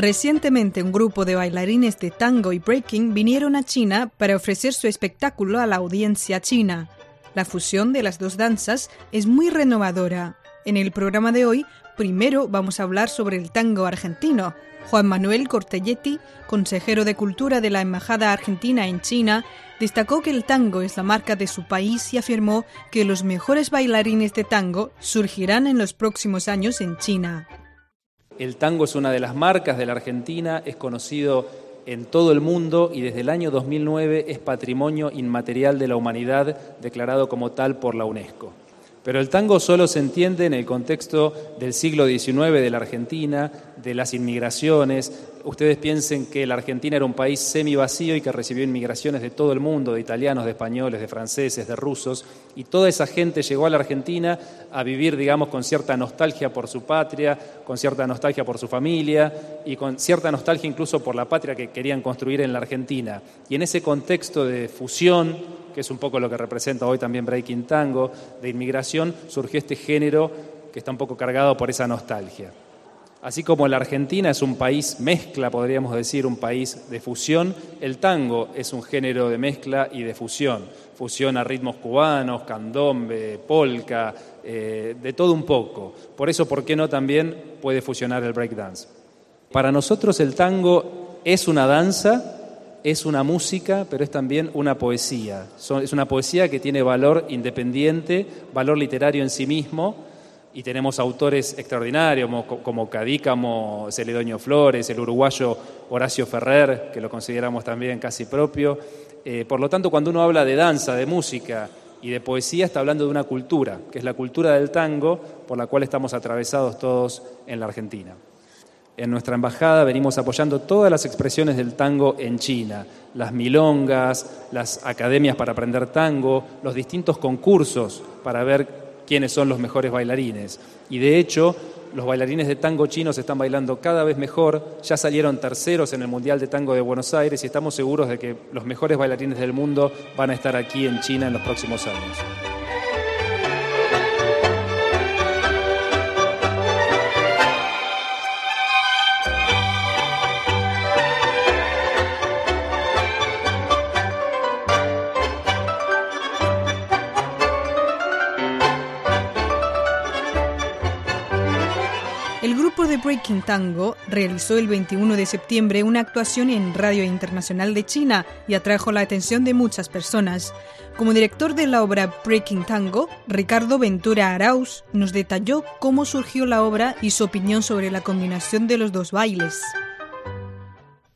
Recientemente un grupo de bailarines de tango y breaking vinieron a China para ofrecer su espectáculo a la audiencia china. La fusión de las dos danzas es muy renovadora. En el programa de hoy, primero vamos a hablar sobre el tango argentino. Juan Manuel Cortelletti, consejero de Cultura de la Embajada Argentina en China, destacó que el tango es la marca de su país y afirmó que los mejores bailarines de tango surgirán en los próximos años en China. El tango es una de las marcas de la Argentina, es conocido en todo el mundo y desde el año 2009 es patrimonio inmaterial de la humanidad declarado como tal por la UNESCO. Pero el tango solo se entiende en el contexto del siglo XIX de la Argentina, de las inmigraciones. Ustedes piensen que la Argentina era un país semi vacío y que recibió inmigraciones de todo el mundo, de italianos, de españoles, de franceses, de rusos, y toda esa gente llegó a la Argentina a vivir, digamos, con cierta nostalgia por su patria, con cierta nostalgia por su familia y con cierta nostalgia incluso por la patria que querían construir en la Argentina. Y en ese contexto de fusión, que es un poco lo que representa hoy también Breaking Tango, de inmigración, surgió este género que está un poco cargado por esa nostalgia. Así como la Argentina es un país mezcla, podríamos decir, un país de fusión, el tango es un género de mezcla y de fusión. Fusión a ritmos cubanos, candombe, polka, eh, de todo un poco. Por eso, ¿por qué no también puede fusionar el breakdance? Para nosotros el tango es una danza es una música, pero es también una poesía. es una poesía que tiene valor independiente, valor literario en sí mismo, y tenemos autores extraordinarios como, Cadícamo, Celedonio Flores, el uruguayo Horacio Ferrer, que lo consideramos también casi propio. Eh, por lo tanto, cuando uno habla de danza, de música y de poesía, está hablando de una cultura, que es la cultura del tango, por la cual estamos atravesados todos en la Argentina. En nuestra embajada venimos apoyando todas las expresiones del tango en China, las milongas, las academias para aprender tango, los distintos concursos para ver quiénes son los mejores bailarines. Y de hecho, los bailarines de tango chinos están bailando cada vez mejor, ya salieron terceros en el Mundial de Tango de Buenos Aires y estamos seguros de que los mejores bailarines del mundo van a estar aquí en China en los próximos años. De Breaking Tango realizó el 21 de septiembre una actuación en Radio Internacional de China y atrajo la atención de muchas personas. Como director de la obra Breaking Tango, Ricardo Ventura Arauz nos detalló cómo surgió la obra y su opinión sobre la combinación de los dos bailes.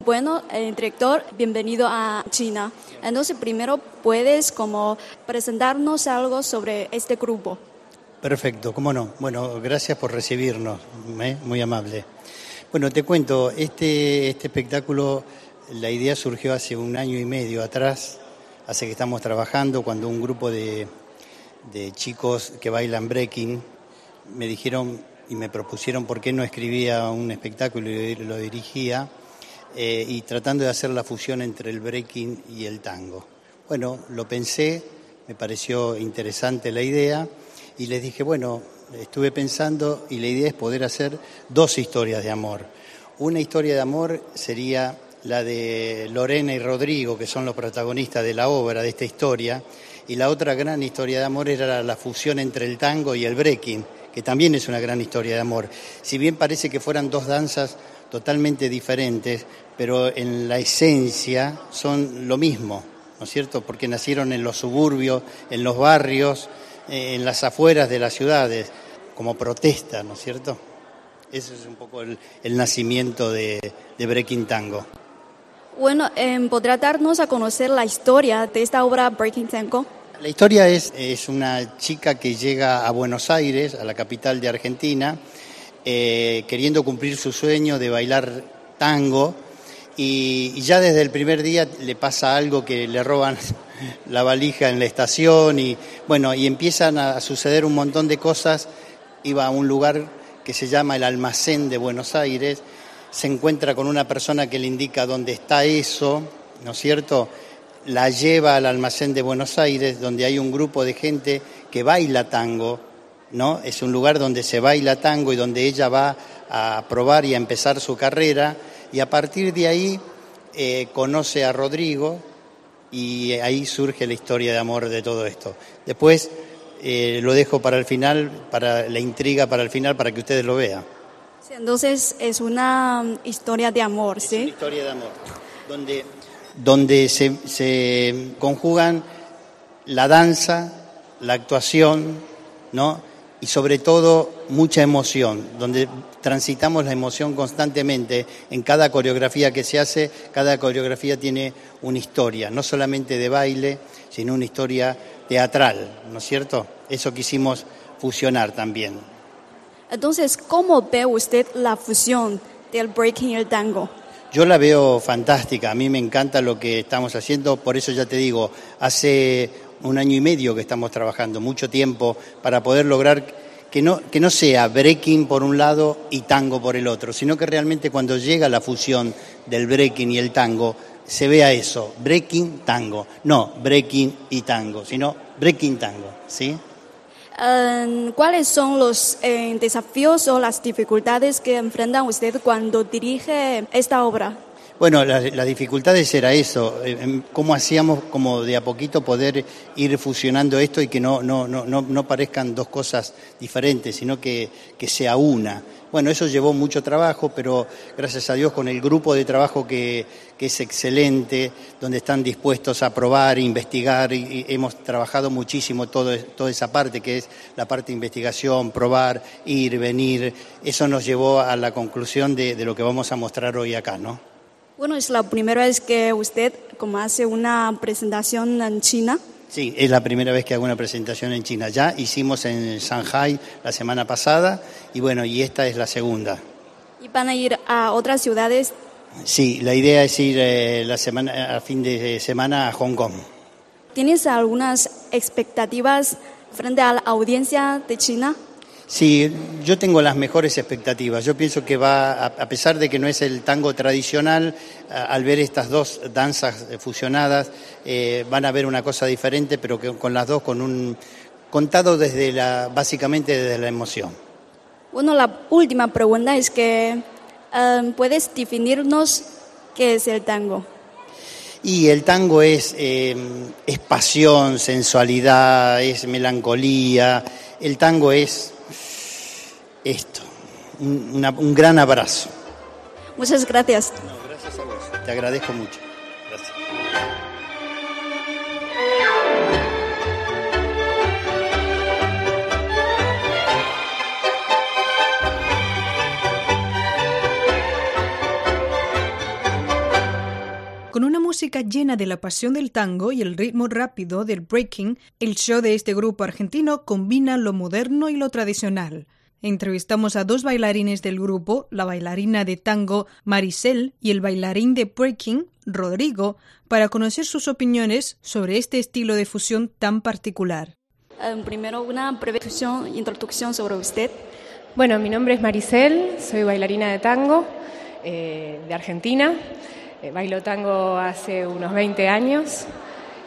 Bueno, el director, bienvenido a China. Entonces, primero puedes como presentarnos algo sobre este grupo. Perfecto, cómo no. Bueno, gracias por recibirnos, ¿eh? muy amable. Bueno, te cuento, este, este espectáculo, la idea surgió hace un año y medio atrás, hace que estamos trabajando, cuando un grupo de, chicos que bailan breaking me dijeron y me propusieron por qué no escribía un espectáculo y lo dirigía, eh, y tratando de hacer la fusión entre el breaking y el tango. Bueno, lo pensé, me pareció interesante la idea y les dije, bueno, estuve pensando y la idea es poder hacer dos historias de amor. Una historia de amor sería la de Lorena y Rodrigo, que son los protagonistas de la obra, de esta historia, y la otra gran historia de amor era la fusión entre el tango y el breaking, que también es una gran historia de amor. Si bien parece que fueran dos danzas totalmente diferentes, pero en la esencia son lo mismo, ¿no es cierto? Porque nacieron en los suburbios, en los barrios, en las afueras de las ciudades, como protesta, ¿no es cierto? Ese es un poco el, nacimiento de, Breaking Tango. Bueno, eh, ¿podrá darnos a conocer la historia de esta obra Breaking Tango? La historia es, es una chica que llega a Buenos Aires, a la capital de Argentina, eh, queriendo cumplir su sueño de bailar tango y, ya desde el primer día le pasa algo que le roban la valija en la estación y bueno, y empiezan a suceder un montón de cosas. Iba a un lugar que se llama el Almacén de Buenos Aires, se encuentra con una persona que le indica dónde está eso, ¿no es cierto? La lleva al Almacén de Buenos Aires, donde hay un grupo de gente que baila tango, ¿no? Es un lugar donde se baila tango y donde ella va a probar y a empezar su carrera Y a partir de ahí eh, conoce a Rodrigo y ahí surge la historia de amor de todo esto. Después eh, lo dejo para el final, para la intriga para el final, para que ustedes lo vean. entonces es una mm, historia de amor, ¿sí? Es una historia de amor, donde, donde se, se conjugan la danza, la actuación, ¿no? Y sobre todo mucha emoción, donde transitamos la emoción constantemente en cada coreografía que se hace, cada coreografía tiene una historia, no solamente de baile, sino una historia teatral, ¿no es cierto? Eso quisimos fusionar también. Entonces, ¿cómo ve usted la fusión del breaking y el tango? Yo la veo fantástica, a mí me encanta lo que estamos haciendo, por eso ya te digo, hace un año y medio que estamos trabajando, mucho tiempo, para poder lograr que no, que no sea breaking por un lado y tango por el otro, sino que realmente cuando llega la fusión del breaking y el tango, se vea eso, breaking, tango, no breaking y tango, sino breaking tango, ¿sí? Um, ¿Cuáles son los eh, desafíos o las dificultades que enfrenta usted cuando dirige esta obra? Bueno, las la dificultades era eso, eh, cómo hacíamos como de a poquito poder ir fusionando esto y que no, no, no, no parezcan dos cosas diferentes, sino que, que, sea una. Bueno, eso llevó mucho trabajo, pero gracias a Dios con el grupo de trabajo que, que es excelente, donde están dispuestos a probar, investigar, y, hemos trabajado muchísimo todo, toda esa parte, que es la parte de investigación, probar, ir, venir, eso nos llevó a la conclusión de, de lo que vamos a mostrar hoy acá, ¿no? Bueno, es la primera vez que usted como hace una presentación en China. Sí, es la primera vez que hago una presentación en China. Ya hicimos en Shanghai la semana pasada y bueno, y esta es la segunda. ¿Y van a ir a otras ciudades? Sí, la idea es ir eh, la semana, a fin de semana a Hong Kong. ¿Tienes algunas expectativas frente a la audiencia de China? Sí, yo tengo las mejores expectativas. Yo pienso que va, a pesar de que no es el tango tradicional, al ver estas dos danzas fusionadas, eh, van a ver una cosa diferente, pero que con las dos con un contado desde la, básicamente desde la emoción. Bueno, la última pregunta es que em, puedes definirnos qué es el tango. Y el tango es, em, es pasión, sensualidad, es melancolía. El tango es esto. Un, un gran abrazo. Muchas gracias. No, gracias a vos. Te agradezco mucho. Gracias. Con una música llena de la pasión del tango y el ritmo rápido del breaking, el show de este grupo argentino combina lo moderno y lo tradicional. Entrevistamos a dos bailarines del grupo, la bailarina de tango Maricel y el bailarín de breaking Rodrigo, para conocer sus opiniones sobre este estilo de fusión tan particular. Eh, primero, una breve introducción sobre usted. Bueno, mi nombre es Maricel, soy bailarina de tango eh, de Argentina. Eh, bailo tango hace unos 20 años.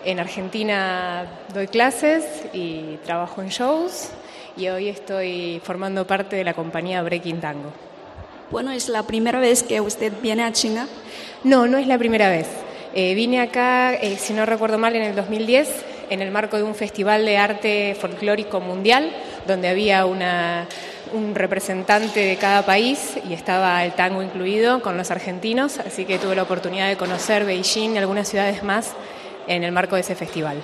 En Argentina doy clases y trabajo en shows y hoy estoy formando parte de la compañía Breaking Tango. Bueno, ¿es la primera vez que usted viene a China? No, no es la primera vez. Eh, vine acá, eh, si no recuerdo mal, en el 2010, en el marco de un festival de arte folclórico mundial, donde había una, un representante de cada país y estaba el tango incluido con los argentinos, así que tuve la oportunidad de conocer Beijing y algunas ciudades más en el marco de ese festival.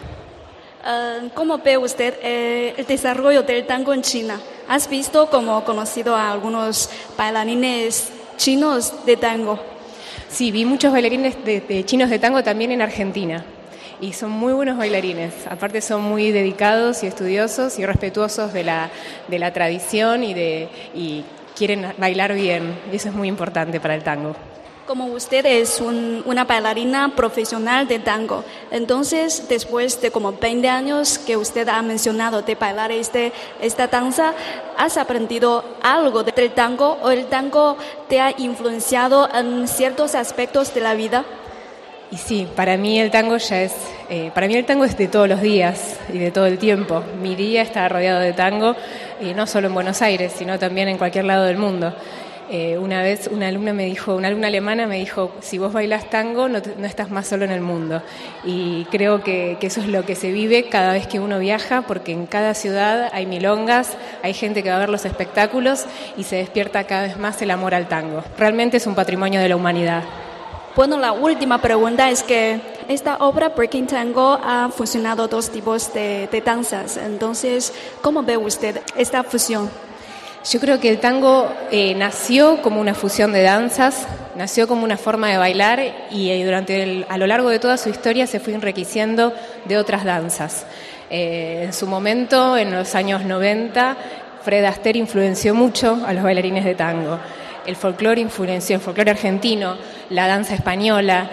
Ah, ¿Cómo ve usted eh, el desarrollo del tango en China? ¿Has visto como conocido a algunos bailarines chinos de tango? Sí, vi muchos bailarines de, chinos de tango también en Argentina y son muy buenos bailarines. Aparte son muy dedicados y estudiosos y respetuosos de la, de la tradición y, de, y quieren bailar bien. Y eso es muy importante para el tango. Como usted es una bailarina profesional de tango, entonces después de como 20 años que usted ha mencionado de bailar este, esta danza, ¿has aprendido algo del tango o el tango te ha influenciado en ciertos aspectos de la vida? Y sí, para mí el tango ya es, eh, para mí el tango es de todos los días y de todo el tiempo. Mi día está rodeado de tango, y no solo en Buenos Aires, sino también en cualquier lado del mundo. Eh, una vez una alumna me dijo, una alumna alemana me dijo, si vos bailas tango no, estás más solo en el mundo. Y creo que, eso es lo que se vive cada vez que uno viaja, porque en cada ciudad hay milongas, hay gente que va a ver los espectáculos y se despierta cada vez más el amor al tango. Realmente es un patrimonio de la humanidad. Bueno, la última pregunta es que esta obra Breaking Tango ha fusionado dos tipos de, de danzas. Entonces, ¿cómo ve usted esta fusión? Yo creo que el tango eh, nació como una fusión de danzas, nació como una forma de bailar y eh, durante a lo largo de toda su historia se fue enriqueciendo de otras danzas. Eh, en su momento, en los años 90, Fred Astaire influenció mucho a los bailarines de tango. El folclore influenció el folclore argentino, la danza española.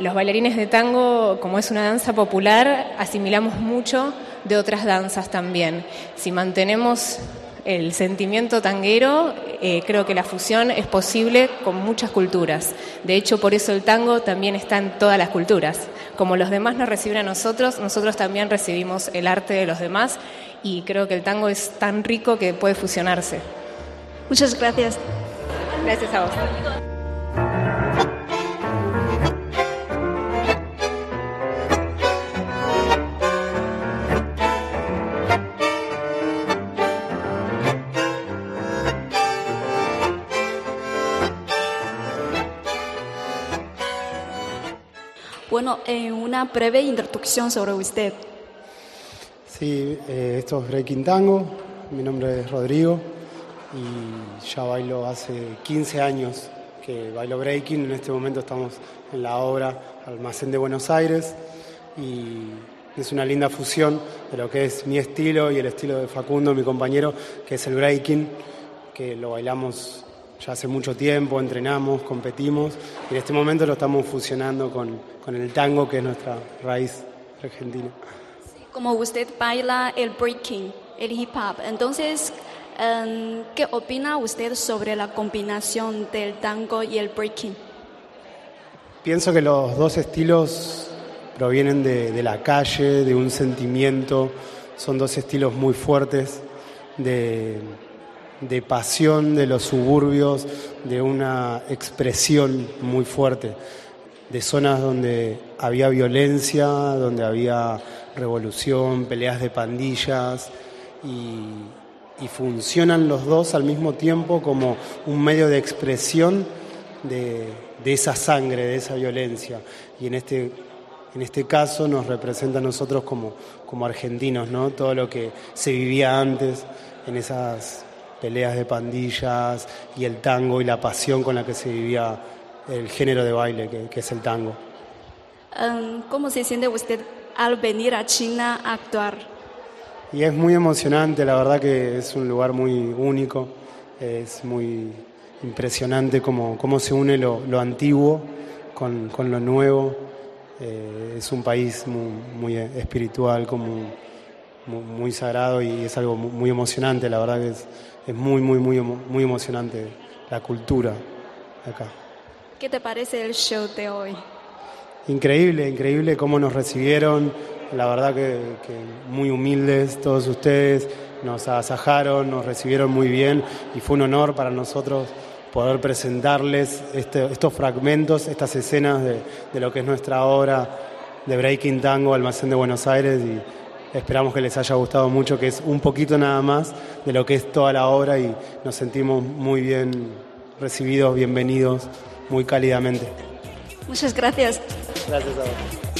los bailarines de tango, como es una danza popular, asimilamos mucho de otras danzas también. Si mantenemos el sentimiento tanguero, eh, creo que la fusión es posible con muchas culturas. De hecho, por eso el tango también está en todas las culturas. Como los demás nos reciben a nosotros, nosotros también recibimos el arte de los demás y creo que el tango es tan rico que puede fusionarse. Muchas gracias. Gracias a vos. En una breve introducción sobre usted. Sí, eh, esto es Breaking Tango, mi nombre es Rodrigo y ya bailo hace 15 años que bailo breaking, en este momento estamos en la obra Almacén de Buenos Aires y es una linda fusión de lo que es mi estilo y el estilo de Facundo, mi compañero, que es el breaking, que lo bailamos ya hace mucho tiempo, entrenamos, competimos y en este momento lo estamos fusionando con, con el tango, que es nuestra raíz argentina. Como usted baila el breaking, el hip hop, entonces, em, ¿qué opina usted sobre la combinación del tango y el breaking? Pienso que los dos estilos provienen de, de la calle, de un sentimiento, son dos estilos muy fuertes de de pasión de los suburbios, de una expresión muy fuerte, de zonas donde había violencia, donde había revolución, peleas de pandillas y, funcionan los dos al mismo tiempo como un medio de expresión de, esa sangre, de esa violencia. Y en este, en este caso nos representa a nosotros como, como argentinos, ¿no? todo lo que se vivía antes en esas peleas de pandillas y el tango y la pasión con la que se vivía el género de baile que, es el tango. Em, ¿Cómo se siente usted al venir a China a actuar? Y es muy emocionante, la verdad que es un lugar muy único, es muy impresionante cómo, cómo se une lo, antiguo con, lo nuevo. Eh, es un país muy, espiritual, como muy, muy, sagrado y es algo muy emocionante, la verdad que es, es muy, muy, muy, muy emocionante la cultura acá. ¿Qué te parece el show de hoy? Increíble, increíble cómo nos recibieron, la verdad que, muy humildes todos ustedes, nos agasajaron, nos recibieron muy bien y fue un honor para nosotros poder presentarles este, estos fragmentos, estas escenas de, de, lo que es nuestra obra de Breaking Tango, Almacén de Buenos Aires y Esperamos que les haya gustado mucho, que es un poquito nada más de lo que es toda la obra y nos sentimos muy bien recibidos, bienvenidos, muy cálidamente. Muchas gracias. Gracias a vos.